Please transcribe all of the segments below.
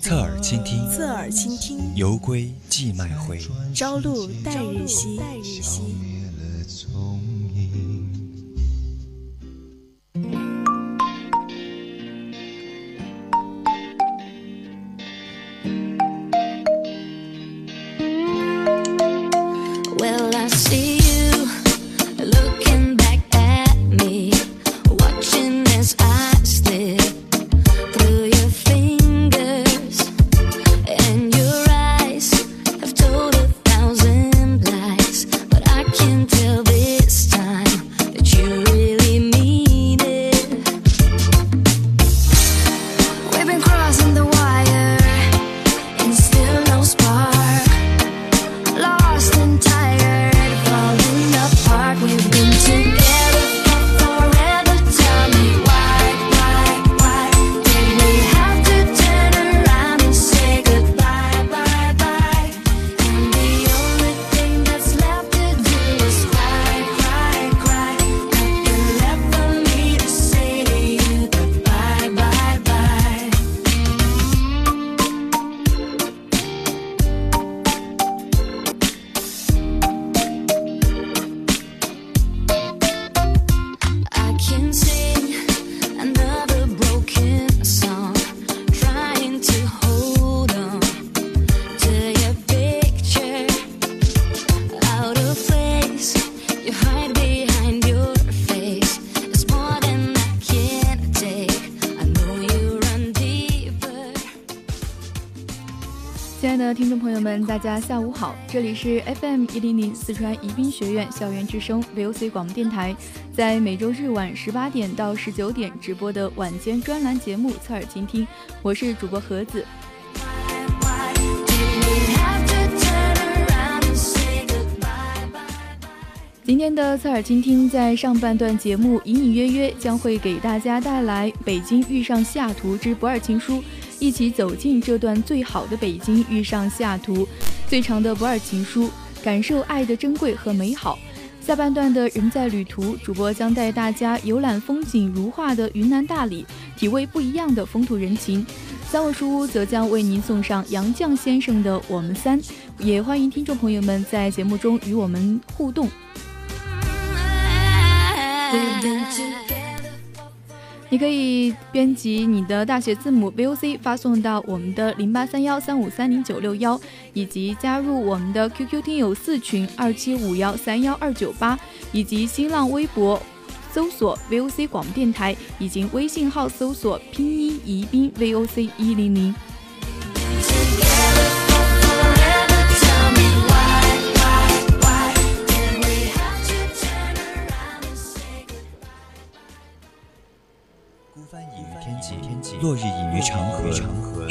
侧耳倾听，侧耳倾听，犹归寄麦回，朝露待日晞。亲爱的听众朋友们大家下午好，这里是 FM 一零零四川宜宾学院校园之声 VOC 广播电台，在每周日晚十八点到十九点直播的晚间专栏节目《侧耳倾听》，我是主播盒子。今天的侧耳倾听在上半段节目隐隐约约将会给大家带来《北京遇上西雅图之不二情书》。一起走进这段最好的北京遇上西雅图，最长的不二情书，感受爱的珍贵和美好。下半段的人在旅途，主播将带大家游览风景如画的云南大理，体味不一样的风土人情。三味书屋则将为您送上杨绛先生的《我们三》，也欢迎听众朋友们在节目中与我们互动。你可以编辑你的大写字母 VOC 发送到我们的零八三幺三五三零九六幺，以及加入我们的 QQ 听友四群二七五幺三幺二九八，以及新浪微博搜索 VOC 广播电台，以及微信号搜索拼音宜宾 VOC 一零零。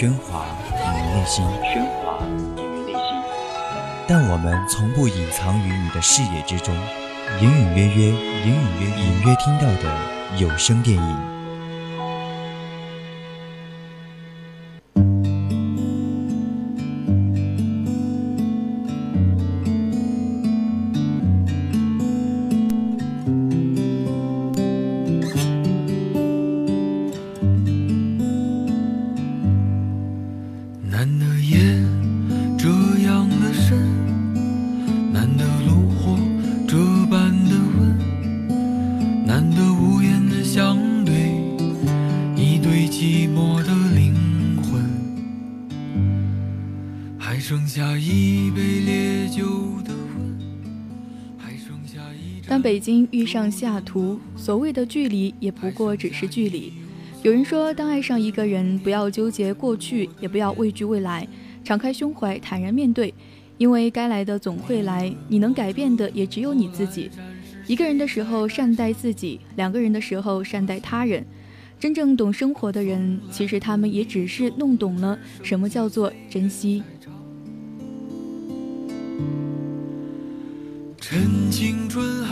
喧哗隐于内心。喧哗隐于内心。但我们从不隐藏于你的视野之中，隐隐约约，隐隐约隐约听到的有声电影。京遇上西雅图，所谓的距离也不过只是距离。有人说，当爱上一个人，不要纠结过去，也不要畏惧未来，敞开胸怀，坦然面对，因为该来的总会来。你能改变的也只有你自己。一个人的时候善待自己，两个人的时候善待他人。真正懂生活的人，其实他们也只是弄懂了什么叫做珍惜。趁青春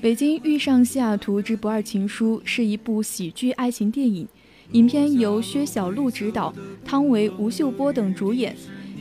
北京遇上西雅图之不二情书是一部喜剧爱情电影，影片由薛晓路执导，汤唯、吴秀波等主演。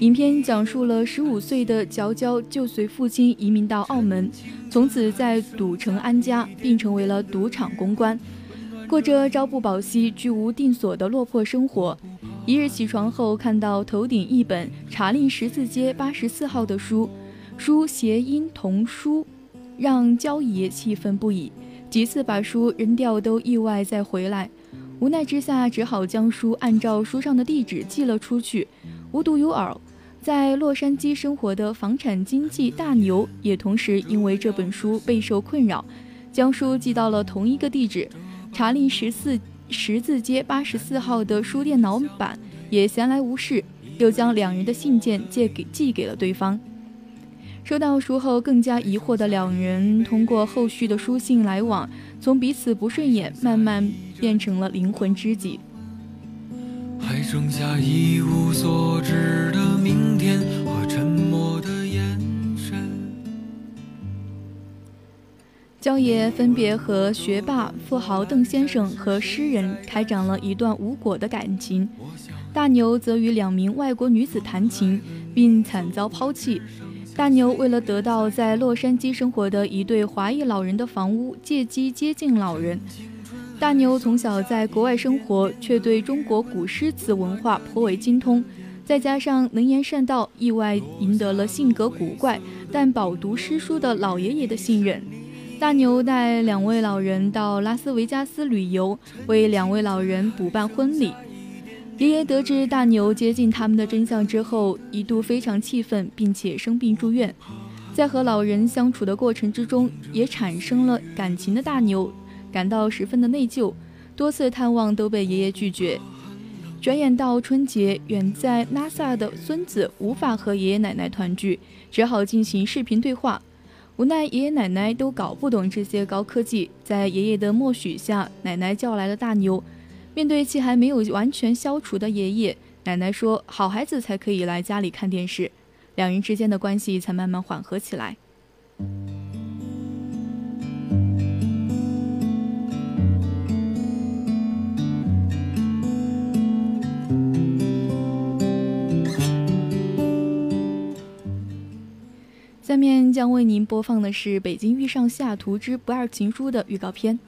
影片讲述了十五岁的娇娇就随父亲移民到澳门，从此在赌城安家，并成为了赌场公关，过着朝不保夕、居无定所的落魄生活。一日起床后，看到头顶一本查令十字街八十四号的书，书谐音童书。让焦爷气愤不已，几次把书扔掉都意外再回来，无奈之下只好将书按照书上的地址寄了出去。无独有偶，在洛杉矶生活的房产经纪大牛也同时因为这本书备受困扰，将书寄到了同一个地址。查令十四十字街八十四号的书店老板也闲来无事，又将两人的信件借给寄给了对方。收到书后，更加疑惑的两人通过后续的书信来往，从彼此不顺眼，慢慢变成了灵魂知己。还剩下一无所知的明天和沉默的眼神。焦爷分别和学霸、富豪邓先生和诗人开展了一段无果的感情，大牛则与两名外国女子谈情，并惨遭抛弃。大牛为了得到在洛杉矶生活的一对华裔老人的房屋，借机接近老人。大牛从小在国外生活，却对中国古诗词文化颇为精通，再加上能言善道，意外赢得了性格古怪但饱读诗书的老爷爷的信任。大牛带两位老人到拉斯维加斯旅游，为两位老人补办婚礼。爷爷得知大牛接近他们的真相之后，一度非常气愤，并且生病住院。在和老人相处的过程之中，也产生了感情的大牛感到十分的内疚，多次探望都被爷爷拒绝。转眼到春节，远在拉萨的孙子无法和爷爷奶奶团聚，只好进行视频对话。无奈爷爷奶奶都搞不懂这些高科技，在爷爷的默许下，奶奶叫来了大牛。面对气还没有完全消除的爷爷，奶奶说：“好孩子才可以来家里看电视。”两人之间的关系才慢慢缓和起来。下面将为您播放的是《北京遇上西雅图之不二情书》的预告片。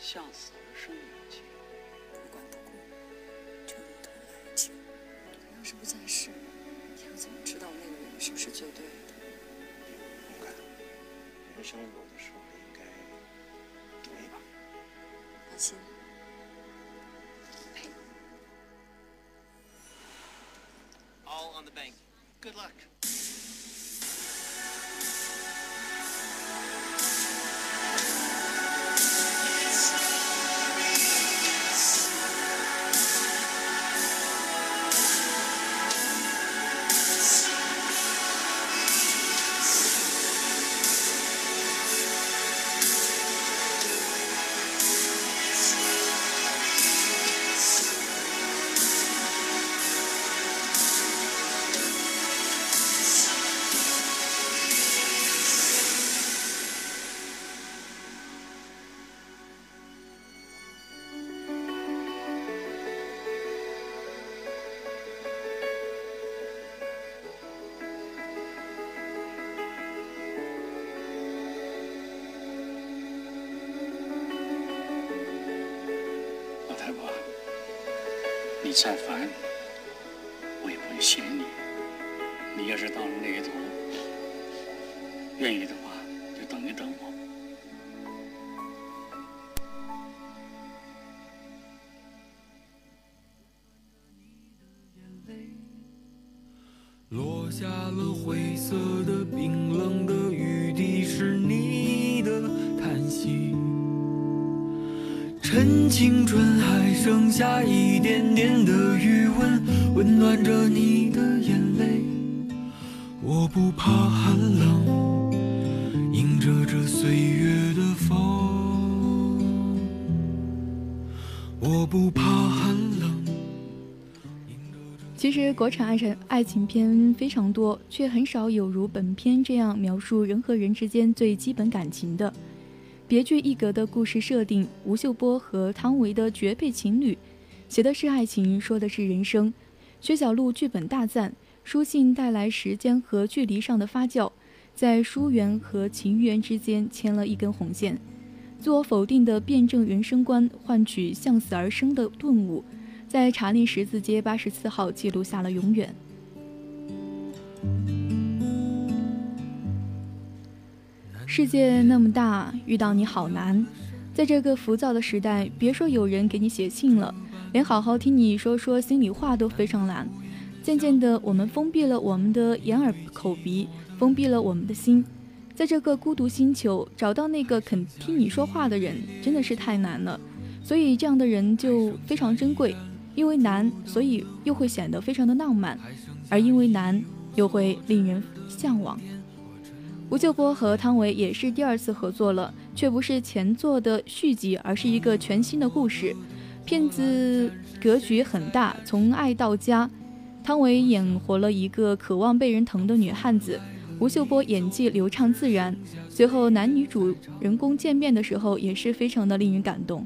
向死而生的勇气，不管不顾，就如同爱情。他要是不在世，你要怎么知道那个人是不是最对的？勇敢，人生有的时候应该赌一把。放心。All on the bank. Good luck. 你再烦，我也不会嫌你。你要是到了那一头，愿意的话，就等一等我。落下了灰色的、冰冷的雨滴，是你的叹息。趁青春还剩下一点点的余温，温暖着你的眼泪。我不怕寒冷，迎着这岁月的风。我不怕寒冷。其实国产爱情爱情片非常多，却很少有如本片这样描述人和人之间最基本感情的。别具一格的故事设定，吴秀波和汤唯的绝配情侣，写的是爱情，说的是人生。薛晓路剧本大赞，书信带来时间和距离上的发酵，在疏远和情缘之间牵了一根红线。自我否定的辩证人生观，换取向死而生的顿悟，在查理十字街八十四号记录下了永远。世界那么大，遇到你好难。在这个浮躁的时代，别说有人给你写信了，连好好听你说说心里话都非常难。渐渐的，我们封闭了我们的眼耳口鼻，封闭了我们的心。在这个孤独星球，找到那个肯听你说话的人，真的是太难了。所以，这样的人就非常珍贵。因为难，所以又会显得非常的浪漫；而因为难，又会令人向往。吴秀波和汤唯也是第二次合作了，却不是前作的续集，而是一个全新的故事。片子格局很大，从爱到家。汤唯演活了一个渴望被人疼的女汉子，吴秀波演技流畅自然。最后男女主人公见面的时候，也是非常的令人感动。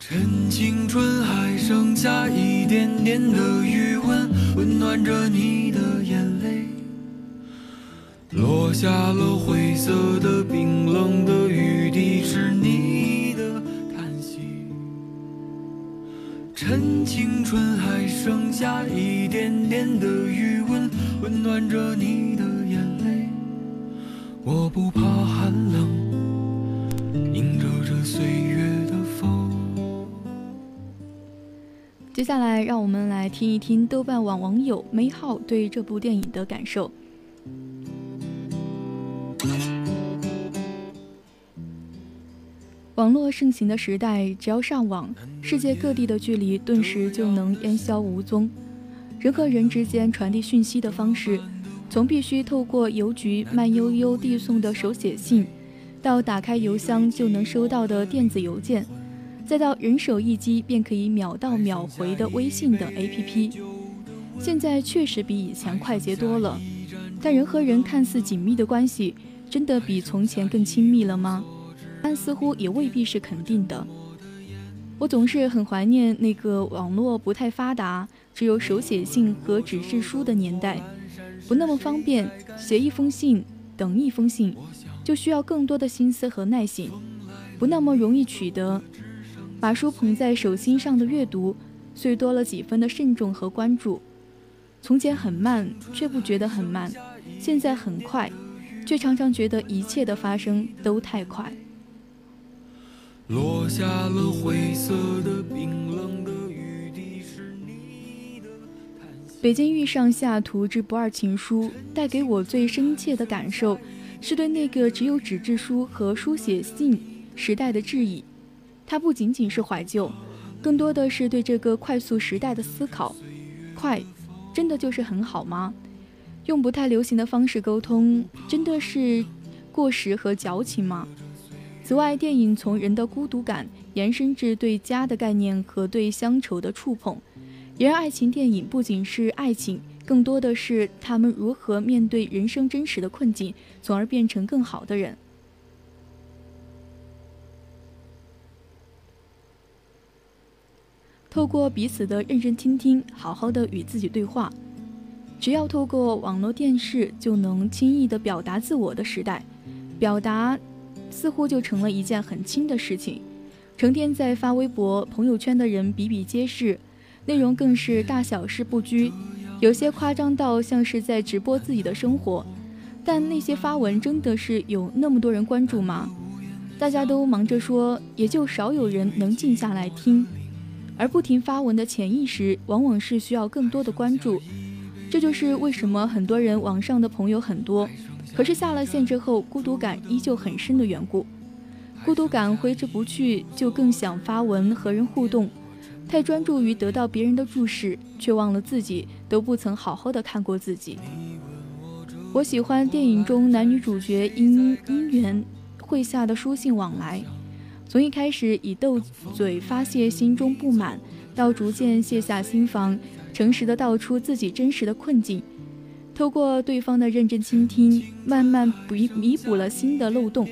趁青春还剩下一点点的余温，温暖着你的眼。落下了灰色的、冰冷的雨滴，是你的叹息。趁青春还剩下一点点的余温，温暖着你的眼泪。我不怕寒冷，迎着这岁月的风。接下来，让我们来听一听豆瓣网网友梅浩对这部电影的感受。网络盛行的时代，只要上网，世界各地的距离顿时就能烟消无踪。人和人之间传递讯息的方式，从必须透过邮局慢悠悠递送的手写信，到打开邮箱就能收到的电子邮件，再到人手一机便可以秒到秒回的微信等 APP，现在确实比以前快捷多了。但人和人看似紧密的关系，真的比从前更亲密了吗？但似乎也未必是肯定的。我总是很怀念那个网络不太发达、只有手写信和纸质书的年代，不那么方便，写一封信等一封信，就需要更多的心思和耐心，不那么容易取得。把书捧在手心上的阅读，虽多了几分的慎重和关注。从前很慢，却不觉得很慢；现在很快，却常常觉得一切的发生都太快。落下了灰色的、冰冷的雨滴，是你的。北京遇上西雅图之不二情书，带给我最深切的感受，是对那个只有纸质书和书写信时代的质疑。它不仅仅是怀旧，更多的是对这个快速时代的思考。快，真的就是很好吗？用不太流行的方式沟通，真的是过时和矫情吗？此外，电影从人的孤独感延伸至对家的概念和对乡愁的触碰。然而，爱情电影不仅是爱情，更多的是他们如何面对人生真实的困境，从而变成更好的人。透过彼此的认真倾听，好好的与自己对话。只要透过网络电视就能轻易的表达自我的时代，表达。似乎就成了一件很轻的事情，成天在发微博、朋友圈的人比比皆是，内容更是大小事不拘，有些夸张到像是在直播自己的生活。但那些发文真的是有那么多人关注吗？大家都忙着说，也就少有人能静下来听。而不停发文的潜意识，往往是需要更多的关注。这就是为什么很多人网上的朋友很多，可是下了线之后，孤独感依旧很深的缘故。孤独感挥之不去，就更想发文和人互动。太专注于得到别人的注视，却忘了自己都不曾好好的看过自己。我喜欢电影中男女主角因姻缘会下的书信往来，从一开始以斗嘴发泄心中不满，到逐渐卸下心防，诚实的道出自己真实的困境，透过对方的认真倾听，慢慢弥弥补了新的漏洞。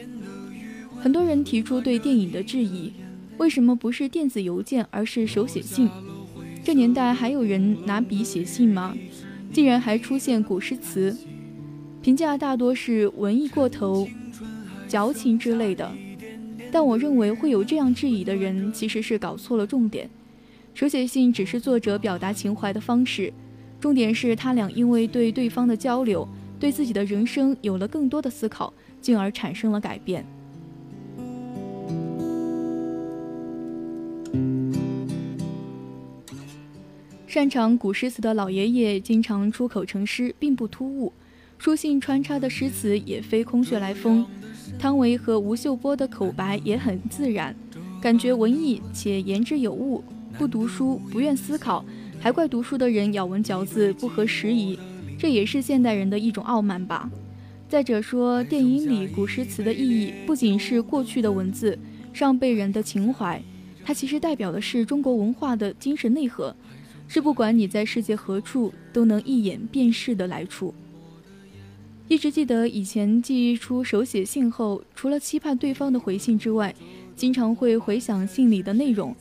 很多人提出对电影的质疑，为什么不是电子邮件，而是手写信？这年代还有人拿笔写信吗？竟然还出现古诗词。评价大多是文艺过头、矫情之类的，但我认为会有这样质疑的人，其实是搞错了重点。手写信只是作者表达情怀的方式，重点是他俩因为对对方的交流，对自己的人生有了更多的思考，进而产生了改变。擅长古诗词的老爷爷经常出口成诗，并不突兀。书信穿插的诗词也非空穴来风，汤唯和吴秀波的口白也很自然，感觉文艺且言之有物。不读书，不愿思考，还怪读书的人咬文嚼字不合时宜，这也是现代人的一种傲慢吧。再者说，电影里古诗词的意义不仅是过去的文字，上辈人的情怀，它其实代表的是中国文化的精神内核，是不管你在世界何处都能一眼辨识的来处。一直记得以前寄出手写信后，除了期盼对方的回信之外，经常会回想信里的内容。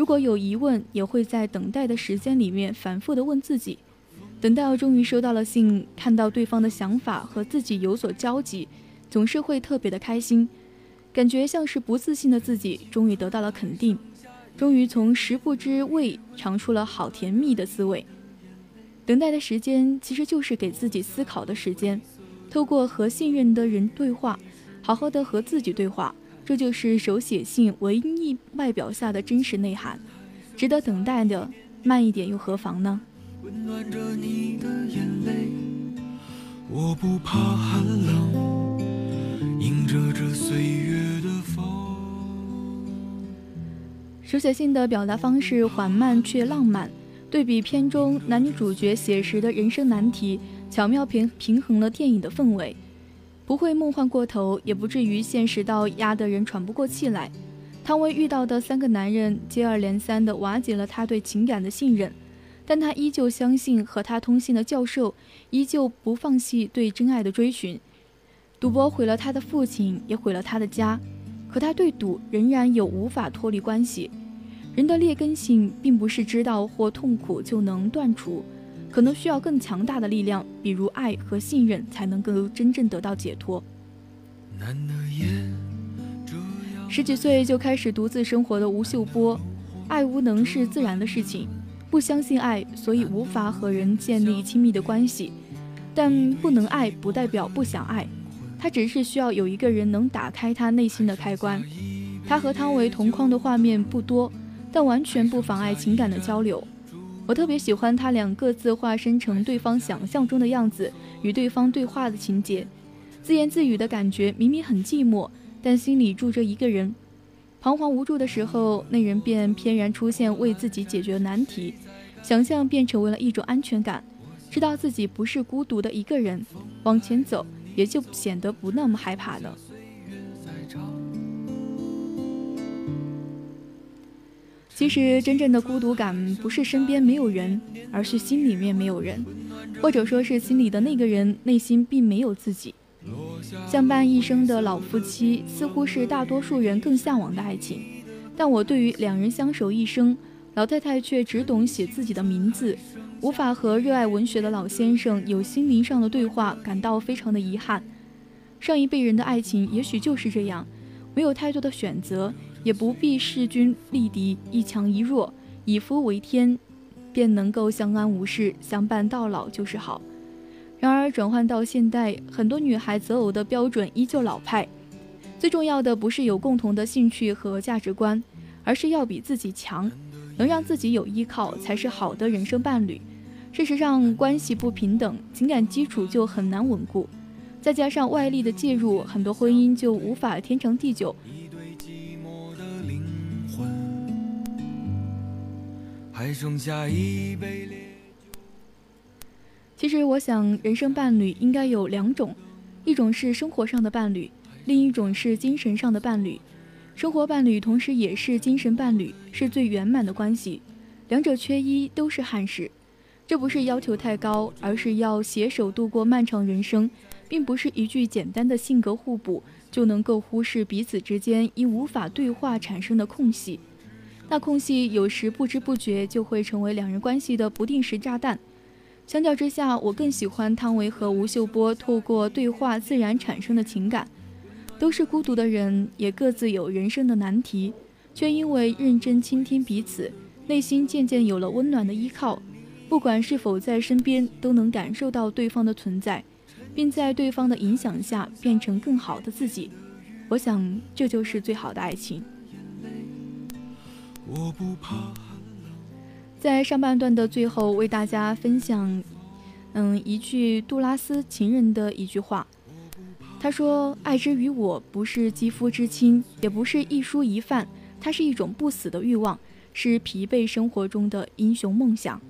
如果有疑问，也会在等待的时间里面反复的问自己。等到终于收到了信，看到对方的想法和自己有所交集，总是会特别的开心，感觉像是不自信的自己终于得到了肯定，终于从食不知味尝出了好甜蜜的滋味。等待的时间其实就是给自己思考的时间。透过和信任的人对话，好好的和自己对话，这就是手写信文艺外表下的真实内涵。值得等待的，慢一点又何妨呢？温暖着你的眼泪，我不怕寒冷，迎着这岁月的风。手写信的表达方式缓慢却浪漫，对比片中男女主角写实的人生难题。巧妙平平衡了电影的氛围，不会梦幻过头，也不至于现实到压得人喘不过气来。汤唯遇到的三个男人接二连三地瓦解了他对情感的信任，但他依旧相信和他通信的教授，依旧不放弃对真爱的追寻。赌博毁了他的父亲，也毁了他的家，可他对赌仍然有无法脱离关系。人的劣根性并不是知道或痛苦就能断除。可能需要更强大的力量，比如爱和信任，才能够真正得到解脱。十几岁就开始独自生活的吴秀波，爱无能是自然的事情，不相信爱，所以无法和人建立亲密的关系。但不能爱不代表不想爱，他只是需要有一个人能打开他内心的开关。他和汤唯同框的画面不多，但完全不妨碍情感的交流。我特别喜欢他俩各自化身成对方想象中的样子，与对方对话的情节，自言自语的感觉，明明很寂寞，但心里住着一个人。彷徨无助的时候，那人便翩然出现，为自己解决难题。想象便成为了一种安全感，知道自己不是孤独的一个人，往前走也就显得不那么害怕了。其实，真正的孤独感不是身边没有人，而是心里面没有人，或者说是心里的那个人内心并没有自己。相伴一生的老夫妻，似乎是大多数人更向往的爱情。但我对于两人相守一生，老太太却只懂写自己的名字，无法和热爱文学的老先生有心灵上的对话，感到非常的遗憾。上一辈人的爱情也许就是这样，没有太多的选择。也不必势均力敌，一强一弱，以夫为天，便能够相安无事，相伴到老就是好。然而转换到现代，很多女孩择偶的标准依旧老派。最重要的不是有共同的兴趣和价值观，而是要比自己强，能让自己有依靠，才是好的人生伴侣。事实上，关系不平等，情感基础就很难稳固。再加上外力的介入，很多婚姻就无法天长地久。还剩下一杯烈酒其实，我想，人生伴侣应该有两种，一种是生活上的伴侣，另一种是精神上的伴侣。生活伴侣同时也是精神伴侣，是最圆满的关系。两者缺一都是憾事。这不是要求太高，而是要携手度过漫长人生。并不是一句简单的性格互补就能够忽视彼此之间因无法对话产生的空隙，那空隙有时不知不觉就会成为两人关系的不定时炸弹。相较之下，我更喜欢汤唯和吴秀波透过对话自然产生的情感。都是孤独的人，也各自有人生的难题，却因为认真倾听彼此，内心渐渐有了温暖的依靠。不管是否在身边，都能感受到对方的存在。并在对方的影响下变成更好的自己，我想这就是最好的爱情。我不怕在上半段的最后，为大家分享，嗯，一句杜拉斯情人的一句话。他说：“爱之于我，不是肌肤之亲，也不是一蔬一饭，它是一种不死的欲望，是疲惫生活中的英雄梦想。”